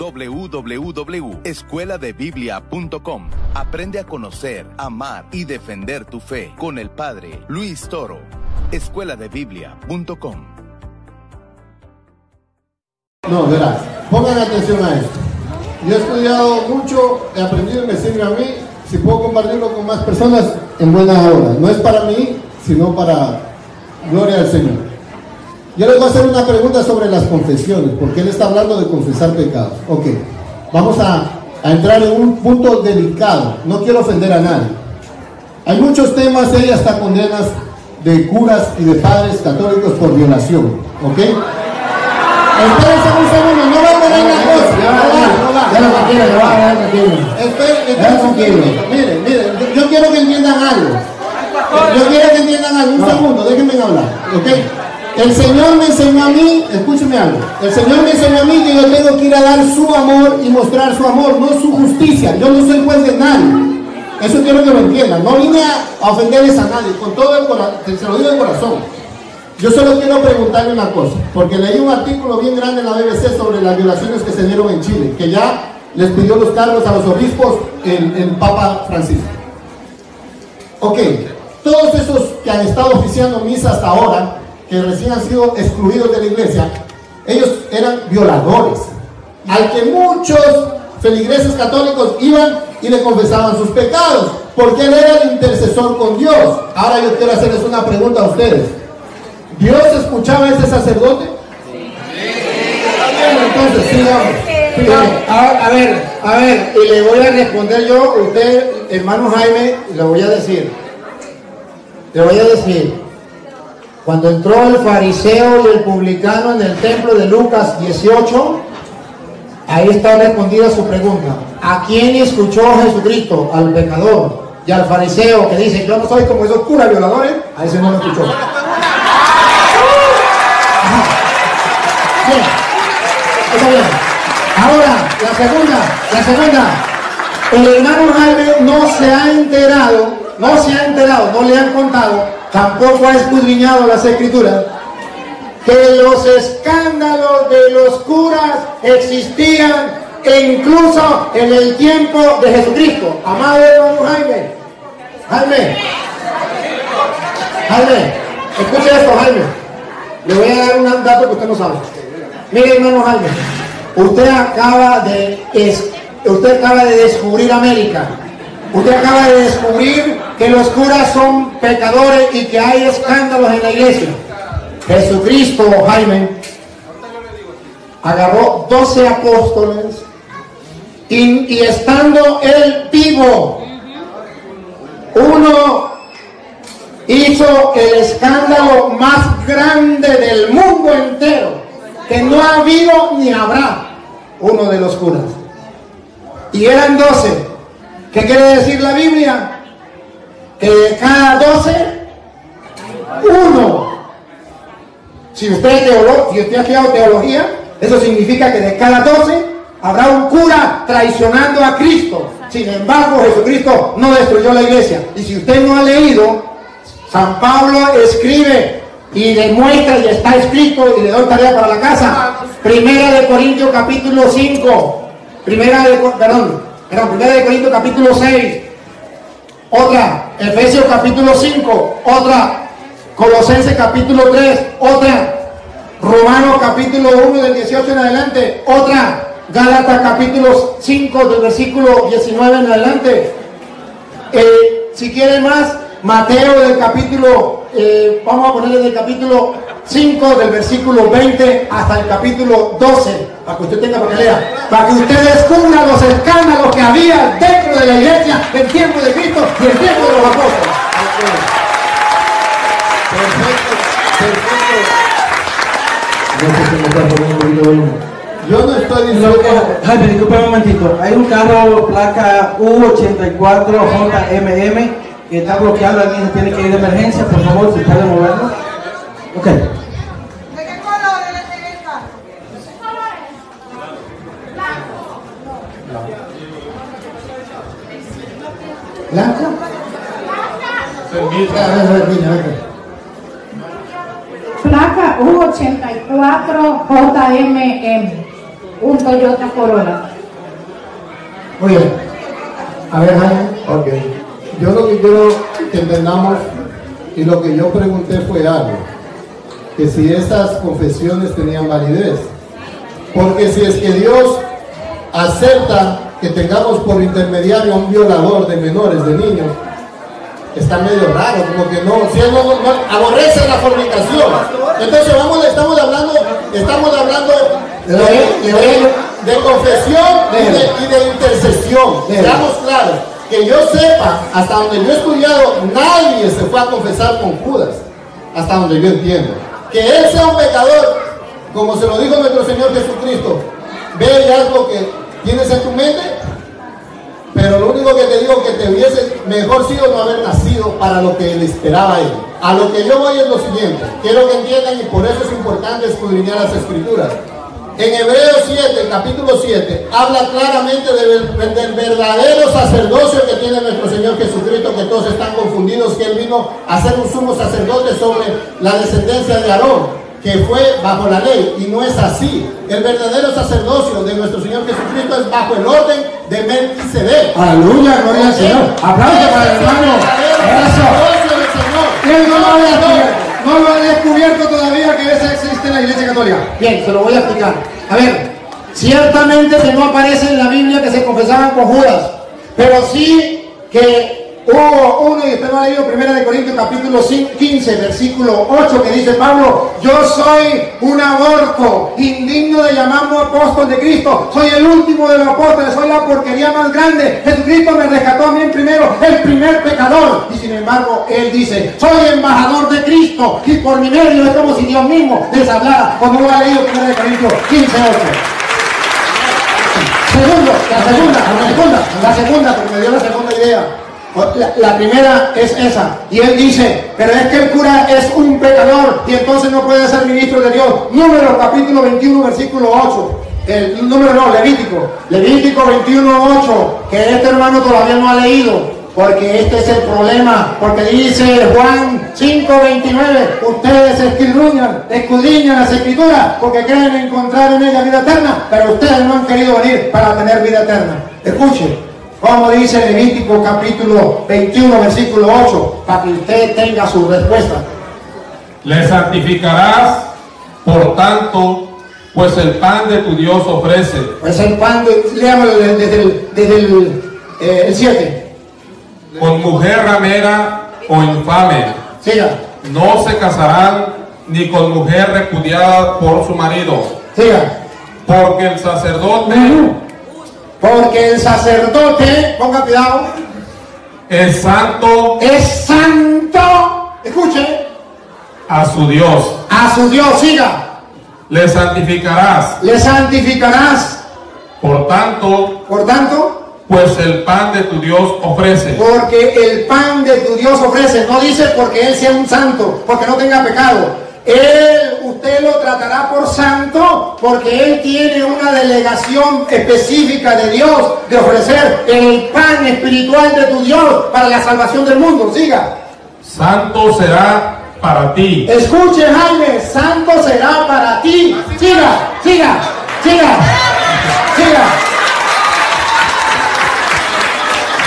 www.escueladebiblia.com. Aprende a conocer, amar y defender tu fe con el Padre Luis Toro. escueladebiblia.com. No, verás, pongan atención a esto. Yo he estudiado mucho, he aprendido y me sirve a mí. Si puedo compartirlo con más personas, en buena hora. No es para mí, sino para gloria al Señor. Yo les voy a hacer una pregunta sobre las confesiones, porque él está hablando de confesar pecados. Ok, vamos a, a entrar en un punto delicado. No quiero ofender a nadie. Hay muchos temas, ella hasta condenas de curas y de padres católicos por violación. ¿Ok? Espérense un segundo, no va a poner la cosa. No no. Ya lo tranquilo. Miren, miren, yo quiero que entiendan algo. Yo quiero que entiendan algo. Un segundo, déjenme hablar. ¿Ok? El Señor me enseñó a mí, escúcheme algo. El Señor me enseñó a mí que yo tengo que ir a dar su amor y mostrar su amor, no su justicia. Yo no soy juez de nadie. Eso quiero que lo entiendan. No vine a ofenderles a nadie. Con todo el corazón, se lo digo de corazón. Yo solo quiero preguntarle una cosa, porque leí un artículo bien grande en la BBC sobre las violaciones que se dieron en Chile, que ya les pidió los cargos a los obispos el, el Papa Francisco. Ok, todos esos que han estado oficiando misa hasta ahora, que recién han sido excluidos de la iglesia, ellos eran violadores, al que muchos feligreses católicos iban y le confesaban sus pecados, porque él era el intercesor con Dios. Ahora yo quiero hacerles una pregunta a ustedes. ¿Dios escuchaba a ese sacerdote? Entonces, sigamos. sigamos. A, a ver, a ver, y le voy a responder yo, usted, hermano Jaime, le voy a decir. Le voy a decir. Cuando entró el fariseo y el publicano en el templo de Lucas 18, ahí está respondida su pregunta. ¿A quién escuchó Jesucristo? Al pecador. Y al fariseo que dice, yo no soy como esos curas violadores, a ese no lo escuchó. Bien. Está bien. Ahora, la segunda, la segunda. El hermano Jaime no se ha enterado, no se ha enterado, no le han contado, tampoco ha escudriñado las escrituras, que los escándalos de los curas existían incluso en el tiempo de Jesucristo. Amado hermano Jaime, Jaime, Jaime, escuche esto, Jaime. Le voy a dar un dato que usted no sabe. Mire, hermano Jaime, usted acaba de usted acaba de descubrir América. Usted acaba de descubrir que los curas son pecadores y que hay escándalos en la iglesia. Jesucristo, Jaime, agarró 12 apóstoles y, estando él vivo, uno hizo el escándalo más grande del mundo entero, que no ha habido ni habrá uno de los curas. Y eran doce. ¿Qué quiere decir la Biblia? Que de cada doce, uno. Si usted es teólogo, si usted ha estudiado teología, eso significa que de cada doce habrá un cura traicionando a Cristo. Sin embargo, Jesucristo no destruyó la iglesia. Y si usted no ha leído, San Pablo escribe y demuestra y está escrito y le doy tarea para la casa. Primera de Corintios capítulo 5. Primera de, perdón, perdón, primera de Corintios capítulo 6. Otra, Efesios capítulo 5. Otra, Colosenses capítulo 3. Otra, Romanos capítulo 1 del 18 en adelante. Otra, Gálatas capítulo 5 del versículo 19 en adelante. Eh, si quiere más, Mateo del capítulo, eh, vamos a ponerle del capítulo 5, del versículo 20 hasta el capítulo 12, para que usted tenga para que lea, para que usted descubra los escándalos que había dentro de la iglesia del tiempo de Cristo y el tiempo de los apóstoles. Yo no estoy diciendo. disculpe un momentito. Hay un carro placa U84JMM que está bloqueado. Alguien se tiene que ir de emergencia. Por favor, si puede moverlo. Ok. ¿De qué color es el carro? ¿Blanca? Placa U84JMM. un Toyota Corolla. Muy bien. A ver, Jaime. Ok. Yo lo que quiero que entendamos y lo que yo pregunté fue algo. Que si esas confesiones tenían validez. Porque si es que Dios acepta que tengamos por intermediario a un violador de menores, de niños, está medio raro, como que no, si él no, no- aborrece la fornicación. Entonces vamos, estamos hablando, estamos hablando de, confesión y de, y de intercesión. Seamos claros, que yo sepa, hasta donde yo he estudiado, nadie se fue a confesar con Judas, hasta donde yo entiendo. Que él sea un pecador, como se lo dijo nuestro Señor Jesucristo, ve y haz lo que tienes en tu mente, pero lo único que te digo que te hubiese mejor sido no haber nacido para lo que le esperaba a él. A lo que yo voy es lo siguiente. Quiero que entiendan y por eso es importante escudriñar las escrituras. En Hebreos 7, capítulo 7, habla claramente del, del verdadero sacerdocio que tiene nuestro Señor Jesucristo, que todos están confundidos, que Él vino a ser un sumo sacerdote sobre la descendencia de Aarón que fue bajo la ley y no es así. El verdadero sacerdocio de nuestro Señor Jesucristo es bajo el orden de Melquisedec. Aleluya, gloria al Señor. Aplauso para el hermano. Eso. No lo ha descubierto, todavía que eso existe en la Iglesia Católica. Bien, se lo voy a explicar. A ver, ciertamente que no aparece en la Biblia que se confesaban con Judas, pero sí que hubo uno, y usted lo ha leído, primera de Corintios capítulo 5, 15, versículo 8, que dice Pablo, yo soy un aborto, indigno de llamarme apóstol de Cristo, soy el último de los apóstoles, soy la porquería más grande, Jesucristo me rescató a mí primero, el primer pecador, y sin embargo él dice, soy embajador de Cristo, y por mi medio es como si Dios mismo les hablara, como lo ha leído primera de Corintios 15, 8. Segundo, la segunda, la segunda, la segunda, porque me dio la segunda idea. La, primera es esa. Y él dice, pero es que el cura es un pecador y entonces no puede ser ministro de Dios. Número capítulo 21, versículo 8. El número no, Levítico. Levítico 21, 8. Que este hermano todavía no ha leído. Porque este es el problema. Porque dice Juan 5:29, ustedes escudriñan, escudriñan las escrituras porque creen encontrar en ella vida eterna, pero ustedes no han querido venir para tener vida eterna. Escuche, como dice Levítico capítulo 21, versículo 8, para que usted tenga su respuesta. Le santificarás, por tanto, pues el pan de tu Dios ofrece. Pues el pan, de, léamelo desde, desde el, desde el, eh, el 7. Con mujer ramera o infame, Siga, no se casarán ni con mujer repudiada por su marido, siga. porque el sacerdote Porque el sacerdote, ponga cuidado, es santo es santo, escuche, a su Dios. a su Dios, siga. Le santificarás, Le santificarás, por tanto, por tanto, pues el pan de tu Dios ofrece. porque el pan de tu Dios ofrece. No dice porque Él sea un santo, porque no tenga pecado. Él, usted lo tratará por santo porque Él tiene una delegación específica de Dios de ofrecer el pan espiritual de tu Dios para la salvación del mundo. Siga. Santo será para ti. Escuche Jaime, santo será para ti. Siga, siga, siga, siga.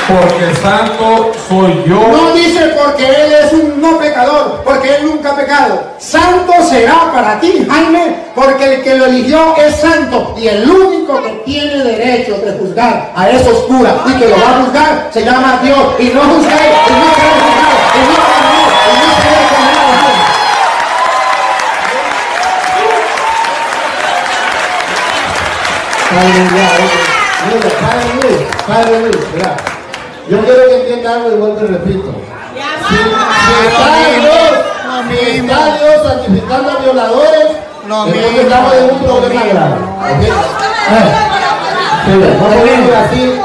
Porque santo soy yo. No dice porque Él es un no pecador, porque Él nunca ha pecado. Santo será para ti, Jaime, porque el que lo eligió es santo. Y el único que tiene derecho de juzgar a esos curas y que lo va a juzgar se llama Dios. Y no juzgar, y no será juzgado, y no y no Mira, Padre Luis, Padre Luis. Yo quiero que entienda algo y vuelvo y repito. Si, si está Dios, si está Dios santificando a violadores, entonces estamos en un problema grave. ¿ok? Vamos a así.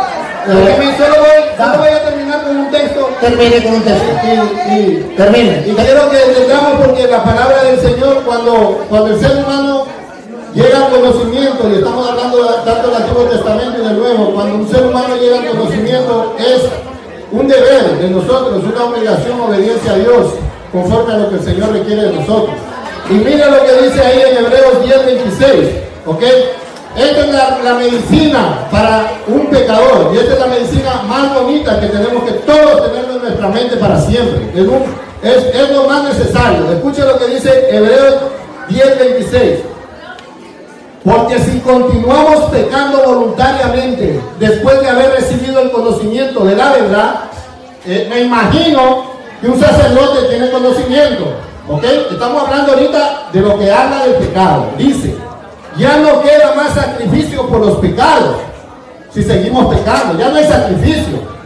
Déjeme, Solo voy, solo voy a terminar con un texto. Termine con un texto. Y, y, Termine. y quiero que entendamos porque la palabra del Señor, cuando, cuando el ser humano llega al conocimiento, y estamos tanto del Antiguo Testamento y del Nuevo, cuando un ser humano llega al conocimiento es un deber de nosotros, una obligación, obediencia a Dios, conforme a lo que el Señor requiere de nosotros. Y mira lo que dice ahí en Hebreos 10, 26, ¿ok? Esta es la, medicina para un pecador. Y esta es la medicina más bonita que tenemos que todos tenerlo en nuestra mente para siempre. Es, lo más necesario. Escuche lo que dice Hebreos 10:26. Porque si continuamos pecando voluntariamente después de haber recibido el conocimiento de la verdad, eh, me imagino que un sacerdote tiene conocimiento. ¿Ok? Estamos hablando ahorita de lo que habla del pecado. Dice, ya no queda más sacrificio por los pecados. Si seguimos pecando, ya no hay sacrificio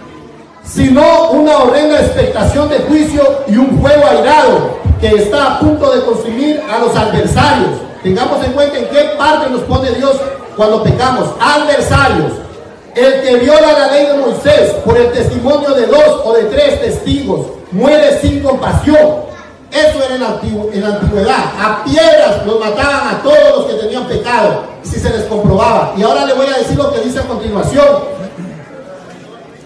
sino una horrenda expectación de juicio y un fuego airado que está a punto de consumir a los adversarios. Tengamos en cuenta en qué parte nos pone Dios cuando pecamos. Adversarios. El que viola la ley de Moisés por el testimonio de dos o de tres testigos muere sin compasión. Eso era en la, antigüedad. A piedras los mataban a todos los que tenían pecado, si se les comprobaba. Y ahora le voy a decir lo que dice a continuación.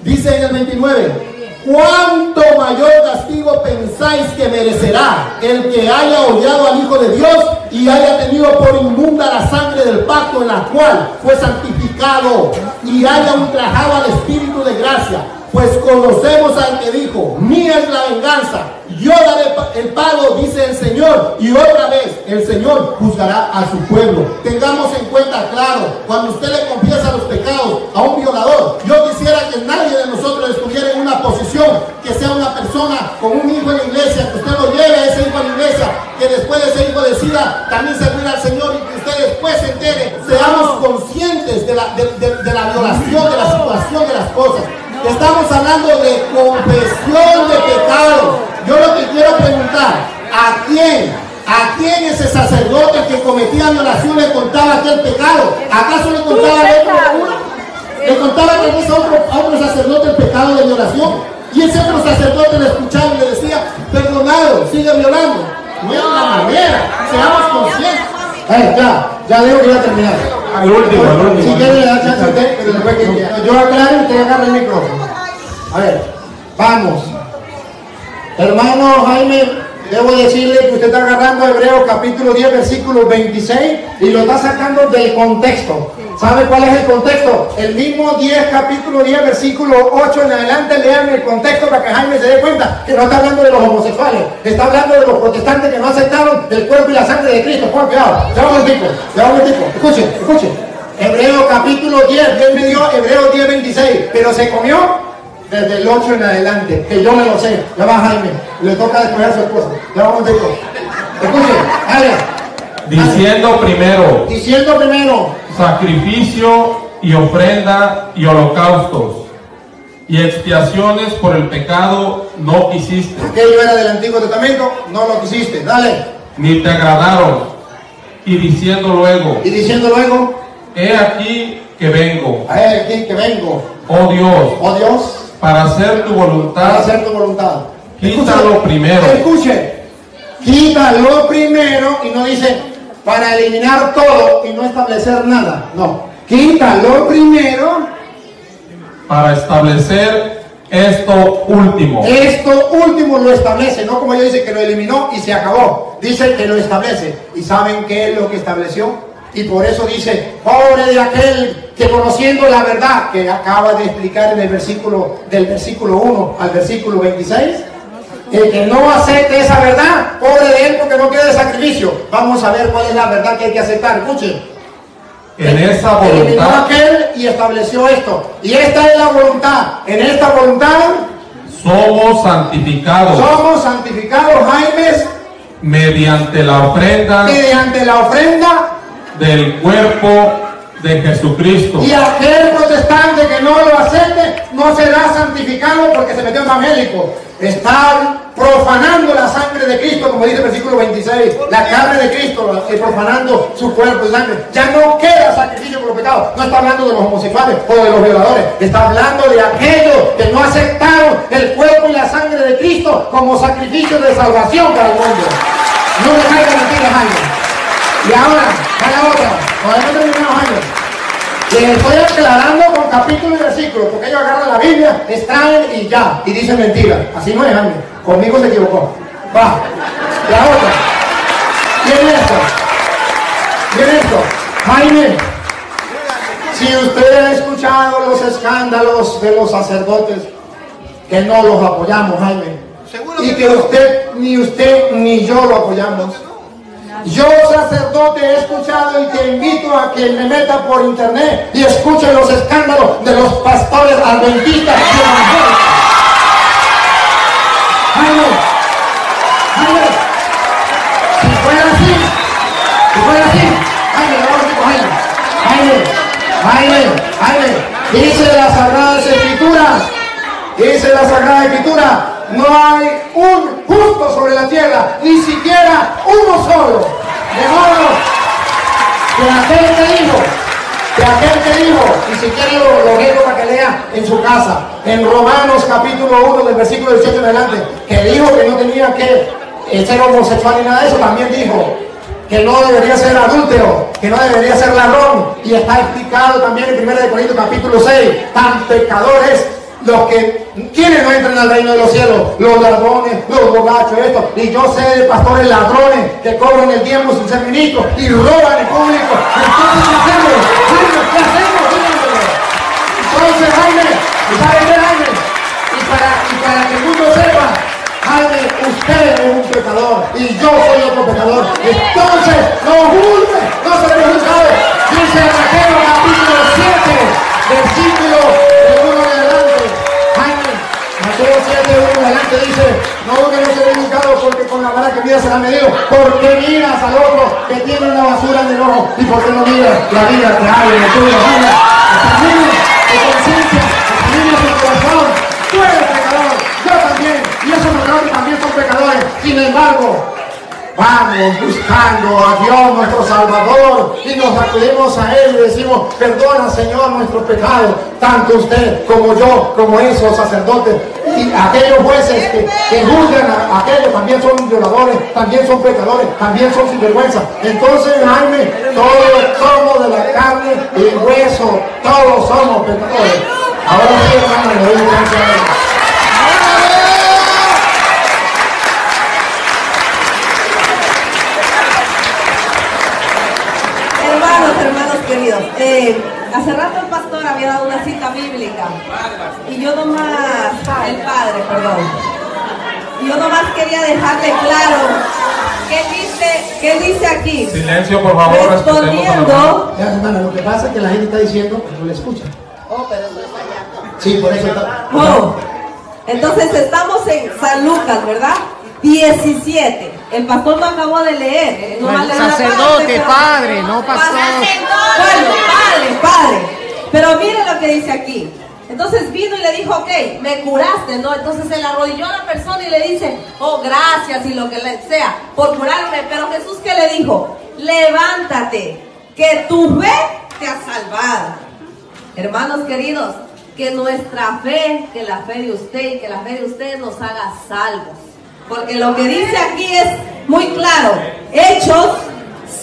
Dice en el 29, ¿cuánto mayor castigo pensáis que merecerá el que haya odiado al Hijo de Dios y haya tenido por inmunda la sangre del pacto en la cual fue santificado y haya ultrajado al Espíritu de gracia? Pues conocemos al que dijo, mía es la venganza, yo daré el pago, dice el Señor. Y otra vez, el Señor juzgará a su pueblo. Tengamos en cuenta, claro, cuando usted le confiesa los pecados a un violador, con un hijo en la iglesia, que usted lo lleve a ese hijo a la iglesia, que después de ese hijo decida también servir al Señor y que usted después se entere. Seamos conscientes de la, de- de- de la violación, de la situación de las cosas. Estamos hablando de confesión de pecados. Yo lo que quiero preguntar, ¿a quién? ¿A quién ese sacerdote que cometía violación le contaba aquel pecado? ¿Acaso le contaba a otro? Le contaba tal vez a otro, a otro sacerdote el pecado de violación. Y ese otro sacerdote le escuchaba y le decía, perdonado, sigue violando. No es la manera, seamos conscientes. Eh, ya, ya digo que ya terminar. Al último, al último. Si quiere le da chance a usted, pero después que yo aclaro, usted agarra el micrófono. A ver, vamos. Hermano Jaime, debo decirle que usted está agarrando Hebreos capítulo 10, versículo 26 y lo está sacando del contexto. ¿Sabe cuál es el contexto? El mismo 10, capítulo 10, versículo 8 en adelante, lean el contexto para que Jaime se dé cuenta que no está hablando de los homosexuales, está hablando de los protestantes que no aceptaron el cuerpo y la sangre de Cristo. Pongan cuidado, ya un momentico, ya un momentico. Escuchen, escuchen. Hebreo capítulo 10, Dios me dio Hebreo 10, 26, pero se comió desde el 8 en adelante, que yo me lo sé. Ya va Jaime, le toca despedir a su esposa. Ya va un momentico. Escuchen, dale. Diciendo primero, Diciendo primero, sacrificio y ofrenda y holocaustos y expiaciones por el pecado no quisiste, aquello era del Antiguo Testamento, no lo quisiste. Dale. ni te agradaron, y diciendo luego, Y diciendo luego, he aquí que vengo, él aquí que vengo, oh Dios, oh Dios, para hacer tu para voluntad, hacer tu voluntad. Quítalo Escuche, primero. Escuche, quítalo primero y no dice para eliminar todo y no establecer nada. No, quítalo primero, para establecer esto último. esto último lo establece, no como yo dice que lo eliminó y se acabó. Dice que lo establece. ¿Y saben qué es lo que estableció? Y por eso dice, pobre de aquel que conociendo la verdad que acaba de explicar en el versículo del versículo 1 al versículo 26, el que no acepte esa verdad, pobre de él porque no quede sacrificio. Vamos a ver cuál es la verdad que hay que aceptar. Escuchen. En esa voluntad aquel y estableció esto. Y esta es la voluntad. En esta voluntad somos santificados somos santificados, Jaimes, mediante la ofrenda mediante la ofrenda del cuerpo de Jesucristo. y aquel protestante que no lo acepte no será santificado porque se metió evangélico. Está profanando la sangre de Cristo, como dice el versículo 26, la carne de Cristo, eh, profanando su cuerpo y sangre. Ya no queda sacrificio por los pecados. No está hablando de los homosexuales o de los violadores. Está hablando de aquellos que no aceptaron el cuerpo y la sangre de Cristo como sacrificio de salvación para el mundo. No me caigan mentiras, Jaime. Y ahora, a la otra, no terminamos años. Les estoy aclarando con capítulo y versículo, porque ellos agarran la Biblia, extraen y ya, y dicen mentira. Así no es, Jaime. Conmigo se equivocó. Va. La otra. Miren esto. Miren esto. Jaime, Si usted ha escuchado los escándalos de los sacerdotes, que no los apoyamos, Jaime. Y que usted, ni usted ni yo lo apoyamos. Yo, sacerdote, he escuchado y te invito a que me meta por internet y escuche los escándalos de los pastores adventistas si fuera así, si fuera así, Jaime, Jaime, Jaime, dice las Sagradas Escrituras, dice la Sagrada Escritura, no hay un justo sobre la tierra, ni siquiera uno solo. Modo que aquel que dijo, que aquel que dijo, y si quiere lo, lo para que lea en su casa, en Romanos capítulo 1 del versículo 18 en adelante, que dijo que no tenía que eh, ser homosexual ni nada de eso, también dijo que no debería ser adúltero, que no debería ser ladrón, y está explicado también en 1 de Corintios capítulo 6, tan pecadores los que quienes no entran al reino de los cielos, los ladrones, los borrachos, esto. Y yo sé de pastores ladrones que cobran el tiempo sin ser ministros y roban en público. Entonces, ¿qué hacemos? ¿qué hacemos? Entonces, Jaime, ¿y sabe qué, Jaime? Y para, y para que el mundo sepa, Jaime, usted es un pecador y yo soy otro pecador. Entonces, no juzgue, no se juzgado. Dice Mateo capítulo 7, versículo 1 en adelante dice, no que no se ve porque con la vara que mira será medido. porque miras al otro que tiene una basura en el ojo? ¿Y por qué no miras la vida que hay en el tuyo, tu conciencia, examina tu corazón. Tú eres pecador, yo también, y esos pecadores también son pecadores. Sin embargo, vamos buscando a Dios nuestro Salvador y nos acudimos a Él y decimos, perdona Señor nuestros pecados, tanto usted como yo, como esos sacerdotes y aquellos jueces que, juzgan a aquellos también son violadores, también son pecadores, también son sinvergüenza. Entonces, Jaime, todos somos de la carne y hueso, todos somos pecadores. Ahora sí, hermano, le doy gracias a Él. Hermanos, hermanos queridos, eh, hace rato el pastor había dado una cita bíblica y yo nomás, el padre, perdón, y yo nomás quería dejarle claro qué dice, qué dice aquí. Silencio, por favor, Respondiendo, Ya, hermano, lo que pasa es que la gente está diciendo que no le escucha. Sí, por eso está. oh, entonces estamos en San Lucas, ¿verdad? 17. El pastor lo acabó de leer. No Bueno, la sacerdote, parte, padre, no pastor. Bueno, padre, padre. Pero mire lo que dice aquí. Entonces vino y le dijo, ok, me curaste, ¿no? Entonces se le arrodilló a la persona y le dice, oh, gracias y lo que sea por curarme. Pero Jesús, ¿qué le dijo? Levántate, que tu fe te ha salvado. Hermanos queridos, que nuestra fe, que la fe de usted y que la fe de ustedes nos haga salvos. Porque lo que dice aquí es muy claro. Hechos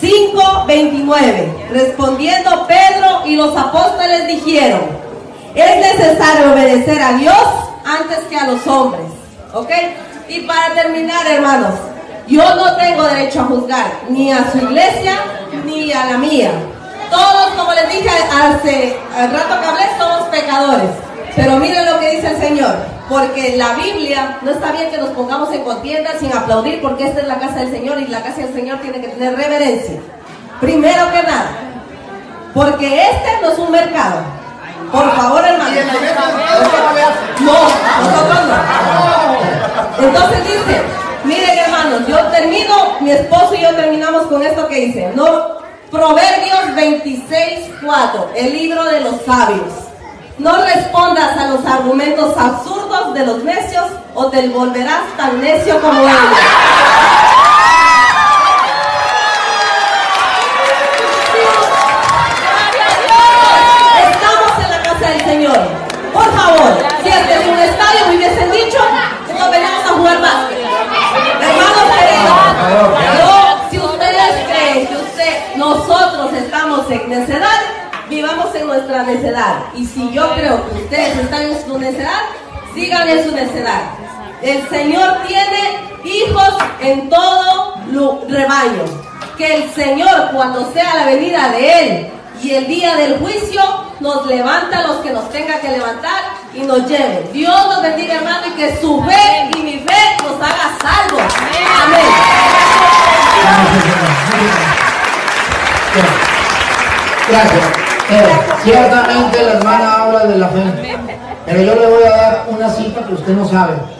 5:29. Respondiendo Pedro y los apóstoles dijeron, es necesario obedecer a Dios antes que a los hombres. ¿Ok? Y para terminar, hermanos, yo no tengo derecho a juzgar ni a su iglesia ni a la mía. Todos, como les dije hace al rato que hablé, somos pecadores. Pero miren lo que dice el Señor. Porque la Biblia no está bien que nos pongamos en contienda sin aplaudir, porque esta es la casa del Señor y la casa del Señor tiene que tener reverencia. Primero que nada, porque este no es un mercado. Por favor, hermano. No, nosotros no. Entonces dice, miren hermanos, yo termino, mi esposo y yo terminamos con esto que dice, no, Proverbios 26, 4, el libro de los sabios. No respondas a los argumentos absurdos de los necios o te volverás tan necio como ellos. El Señor tiene hijos en todo rebaño. Que el Señor, cuando sea la venida de Él, y el día del juicio nos levanta a los que nos tenga que levantar y nos lleve. Dios nos bendiga, hermano, y que su fe y mi fe nos haga salvos. Amén. Gracias. Eh, ciertamente la hermana habla de la fe. Pero yo le voy a dar una cita que usted no sabe.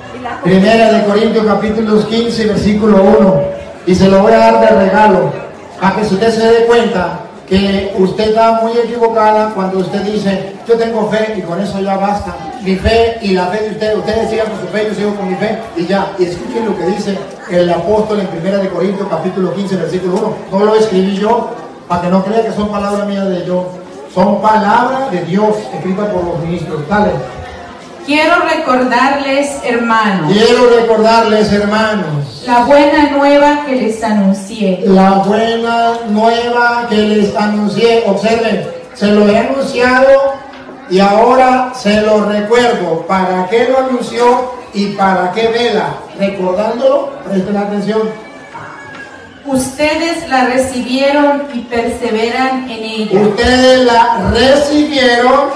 Primera de Corintios capítulo 15, versículo 1. Y se lo voy a dar de regalo. Para que usted se dé cuenta que usted está muy equivocada cuando usted dice, yo tengo fe y con eso ya basta. Mi fe y la fe de ustedes, ustedes sigan con su fe, yo sigo con mi fe y ya. Y escuchen lo que dice el apóstol en Primera de Corintios capítulo 15, versículo 1. No lo escribí yo, para que no crea que son palabras mías de yo. Son palabras de Dios escritas por los ministros. Dale. Quiero recordarles, hermanos, Quiero recordarles, hermanos, la buena nueva que les anuncié. la buena nueva que les anuncié. Observen, se lo he anunciado y ahora se lo recuerdo. ¿Para qué lo anunció y para qué vela? Recordándolo, presten atención. Ustedes la recibieron y perseveran en ella. Ustedes la recibieron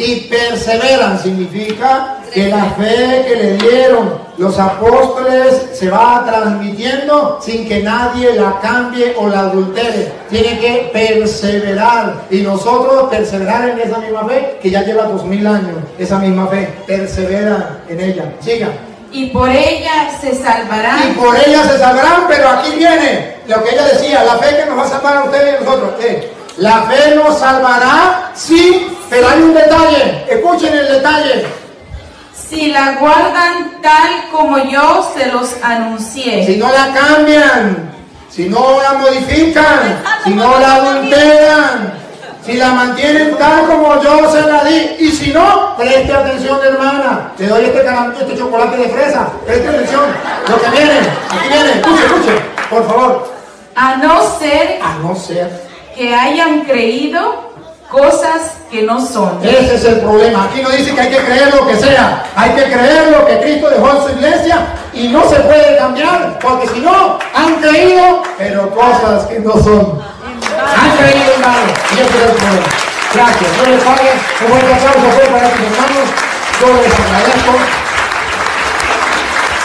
y perseveran. Significa que la fe que le dieron los apóstoles se va transmitiendo sin que nadie la cambie o la adultere. Tiene que perseverar. Y nosotros perseverar en esa misma fe que ya lleva dos mil años. Esa misma fe. Persevera en ella. Siga. Y por ella se Y salvarán. por ella se salvarán, pero aquí viene lo que ella decía, la fe que nos va a salvar a ustedes y a nosotros. La fe nos salvará, sí, pero hay un detalle. Escuchen el detalle. Si la guardan tal como yo se los anuncié. Si no la cambian, si no la modifican, si no la adulteran, si la mantienen tal como yo se la di, y si no, preste atención, hermana. Le doy este este chocolate de fresa. Preste atención. Lo que viene, aquí viene, escuche, escuche, por favor. A no ser A no ser que hayan creído cosas que no son. Ese es el problema. Aquí no dice que hay que creer lo que sea. Hay que creer lo que Cristo dejó en su iglesia y no se puede cambiar. Porque si no, han creído, pero cosas que no son. Han creído, hermano. Y ese es el problema. Gracias. Yo les pague un buen aplauso para mis hermanos. Yo les agradezco.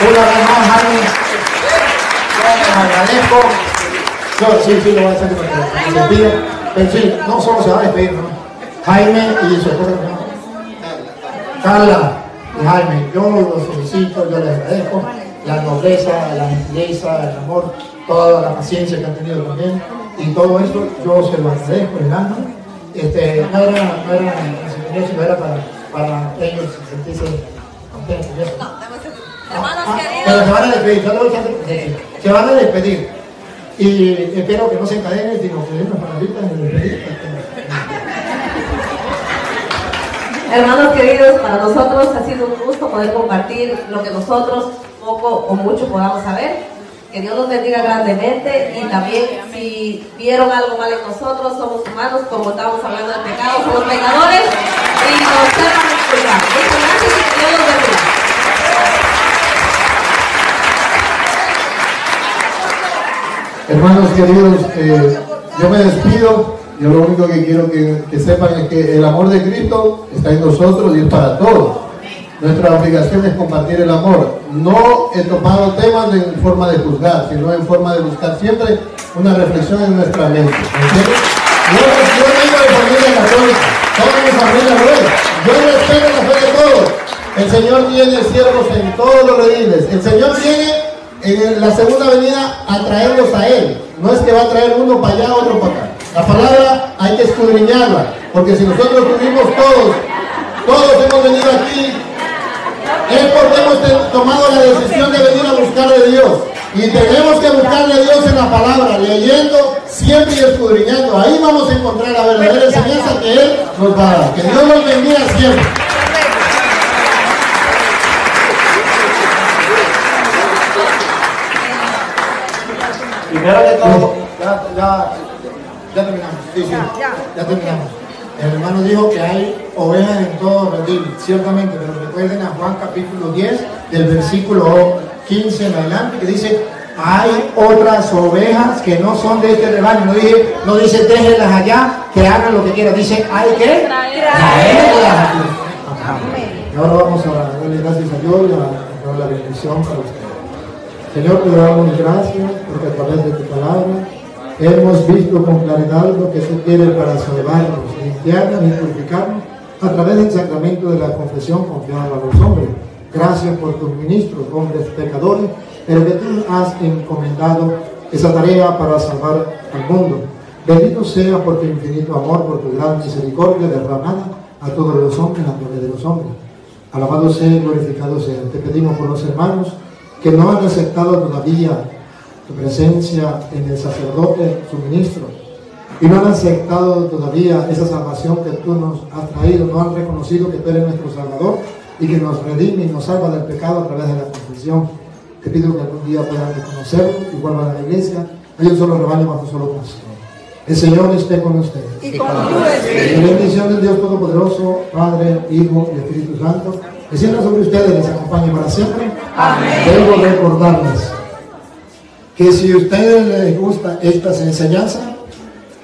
Una vez más, Jaime. Yo les agradezco. Yo sí, sí, lo voy a hacer Pero sí, no solo se va a despedir, ¿no? Jaime y su esposa, ¿no? Carla y Jaime, yo los felicito, yo les agradezco la nobleza, la gentileza, el amor, toda la paciencia que han tenido también. Y todo eso yo se lo agradezco en el alma. Este, no era, no era en sino era para, para ellos sentirse contentos. Hermanos Ah, queridos. pero se van a despedir, se van a despedir. Y espero que no se encadenen, sino que den unas palabritas de despedida. Hermanos queridos, para nosotros ha sido un gusto poder compartir lo que nosotros poco o mucho podamos saber. Que Dios nos bendiga grandemente y también si vieron algo mal en nosotros, somos humanos, como estamos hablando del pecado, somos pecadores y nos y que Dios los. Hermanos queridos, eh, yo me despido. Yo lo único que quiero que, sepan es que el amor de Cristo está en nosotros y es para todos. Nuestra obligación es compartir el amor. No he tomado temas en forma de juzgar, sino en forma de buscar siempre una reflexión en nuestra mente. Yo, vengo de familia católica, toda mi familia es. Yo respeto la fe de todos. El Señor tiene siervos en todos los rediles. El Señor viene en la segunda venida a traerlos a Él. No es que va a traer uno para allá, otro para acá. La palabra hay que escudriñarla, porque si nosotros tuvimos todos, todos hemos venido aquí, es porque hemos tomado la decisión de venir a buscar de Dios. Y tenemos que buscarle a Dios en la palabra, leyendo siempre y escudriñando. Ahí vamos a encontrar la verdadera enseñanza que Él nos va a dar. Que Dios nos bendiga siempre. Primero de todo, ya, ya, ya terminamos. Sí, sí, ya terminamos. El hermano dijo que hay ovejas en todo redil, ciertamente, pero recuerden a Juan capítulo 10, del versículo 15 en adelante, que dice, hay otras ovejas que no son de este rebaño. No, dije, no dice déjenlas allá, que hagan lo que quieran. Dice hay que traerlas aquí. Y ahora vamos a darle gracias a Dios y a dar la bendición para usted. Señor, te damos gracias porque a través de tu palabra hemos visto con claridad lo que tú quieres para salvarnos, limpiarnos y purificarnos a través del sacramento de la confesión confiada a los hombres. Gracias por tus ministros, hombres pecadores, pero que tú has encomendado esa tarea para salvar al mundo. Bendito sea por tu infinito amor, por tu gran misericordia derramada a todos los hombres, a través de los hombres. Alabado sea y glorificado sea. Te pedimos por los hermanos que no han aceptado todavía tu presencia en el sacerdote, su ministro, y no han aceptado todavía esa salvación que tú nos has traído, no han reconocido que tú eres nuestro Salvador y que nos redime y nos salva del pecado a través de la confesión. Te pido que algún día puedan reconocerlo y vuelvan a la iglesia. Hay un solo rebaño bajo un solo pastor. El Señor esté con ustedes. Y con tu bendición del Dios Todopoderoso, Padre, Hijo y Espíritu Santo, descienda sobre ustedes les acompañe para siempre. Debo recordarles que si a ustedes les gusta estas enseñanzas,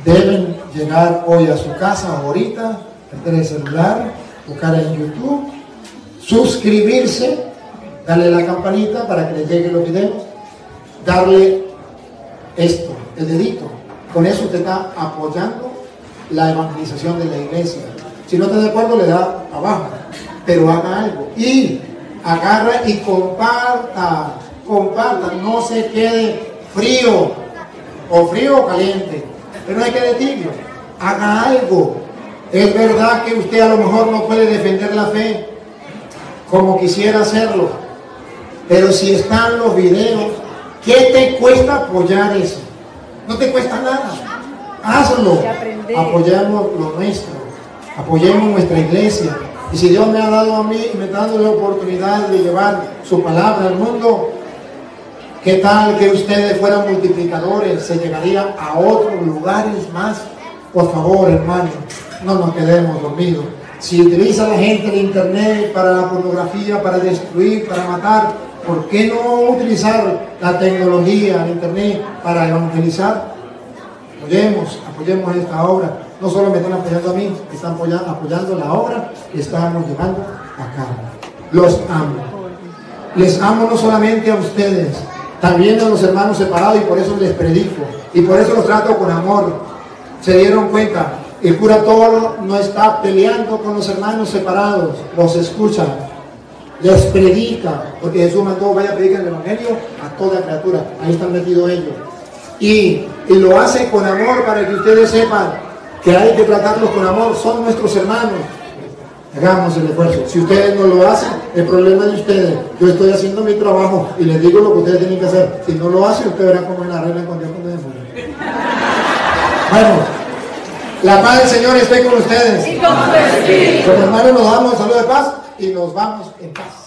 deben llegar hoy a su casa, ahorita, prender el celular, buscar en YouTube, suscribirse, darle la campanita para que les lleguen los videos, darle esto, el dedito. Con eso usted está apoyando la evangelización de la iglesia. Si no está de acuerdo, le da abajo, pero haga algo. Y agarra y comparta, comparta, no se quede frío, o frío o caliente, pero no se quede tibio. Haga algo. Es verdad que usted a lo mejor no puede defender la fe como quisiera hacerlo, pero si están los videos, ¿qué te cuesta apoyar eso? No te cuesta nada. Hazlo. Apoyemos lo nuestro. Apoyemos nuestra iglesia. Y si Dios me ha dado a mí y me está dando la oportunidad de llevar su palabra al mundo, ¿qué tal que ustedes fueran multiplicadores? Se llegaría a otros lugares más. Por favor, hermano, no nos quedemos dormidos. Si utiliza la gente el internet para la pornografía, para destruir, para matar, ¿por qué no utilizar la tecnología, el internet para evangelizar? Apoyemos, apoyemos esta obra. No solo me están apoyando a mí, están apoyando, apoyando la obra que estamos llevando a cabo. Los amo. Les amo no solamente a ustedes, también a los hermanos separados y por eso les predico. Y por eso los trato con amor. Se dieron cuenta, el cura Toro no está peleando con los hermanos separados, los escucha, les predica, porque Jesús mandó, vaya a predicar el Evangelio a toda criatura. Ahí están metidos ellos. Y, y lo hace con amor para que ustedes sepan que hay que tratarlos con amor, son nuestros hermanos. Hagamos el esfuerzo. Si ustedes no lo hacen, el problema es de ustedes. Yo estoy haciendo mi trabajo y les digo lo que ustedes tienen que hacer. Si no lo hacen, ustedes verán cómo es la regla con Dios cuando se. Bueno, la paz del Señor esté con ustedes. Y con. Los hermanos nos damos un saludo de paz y nos vamos en paz.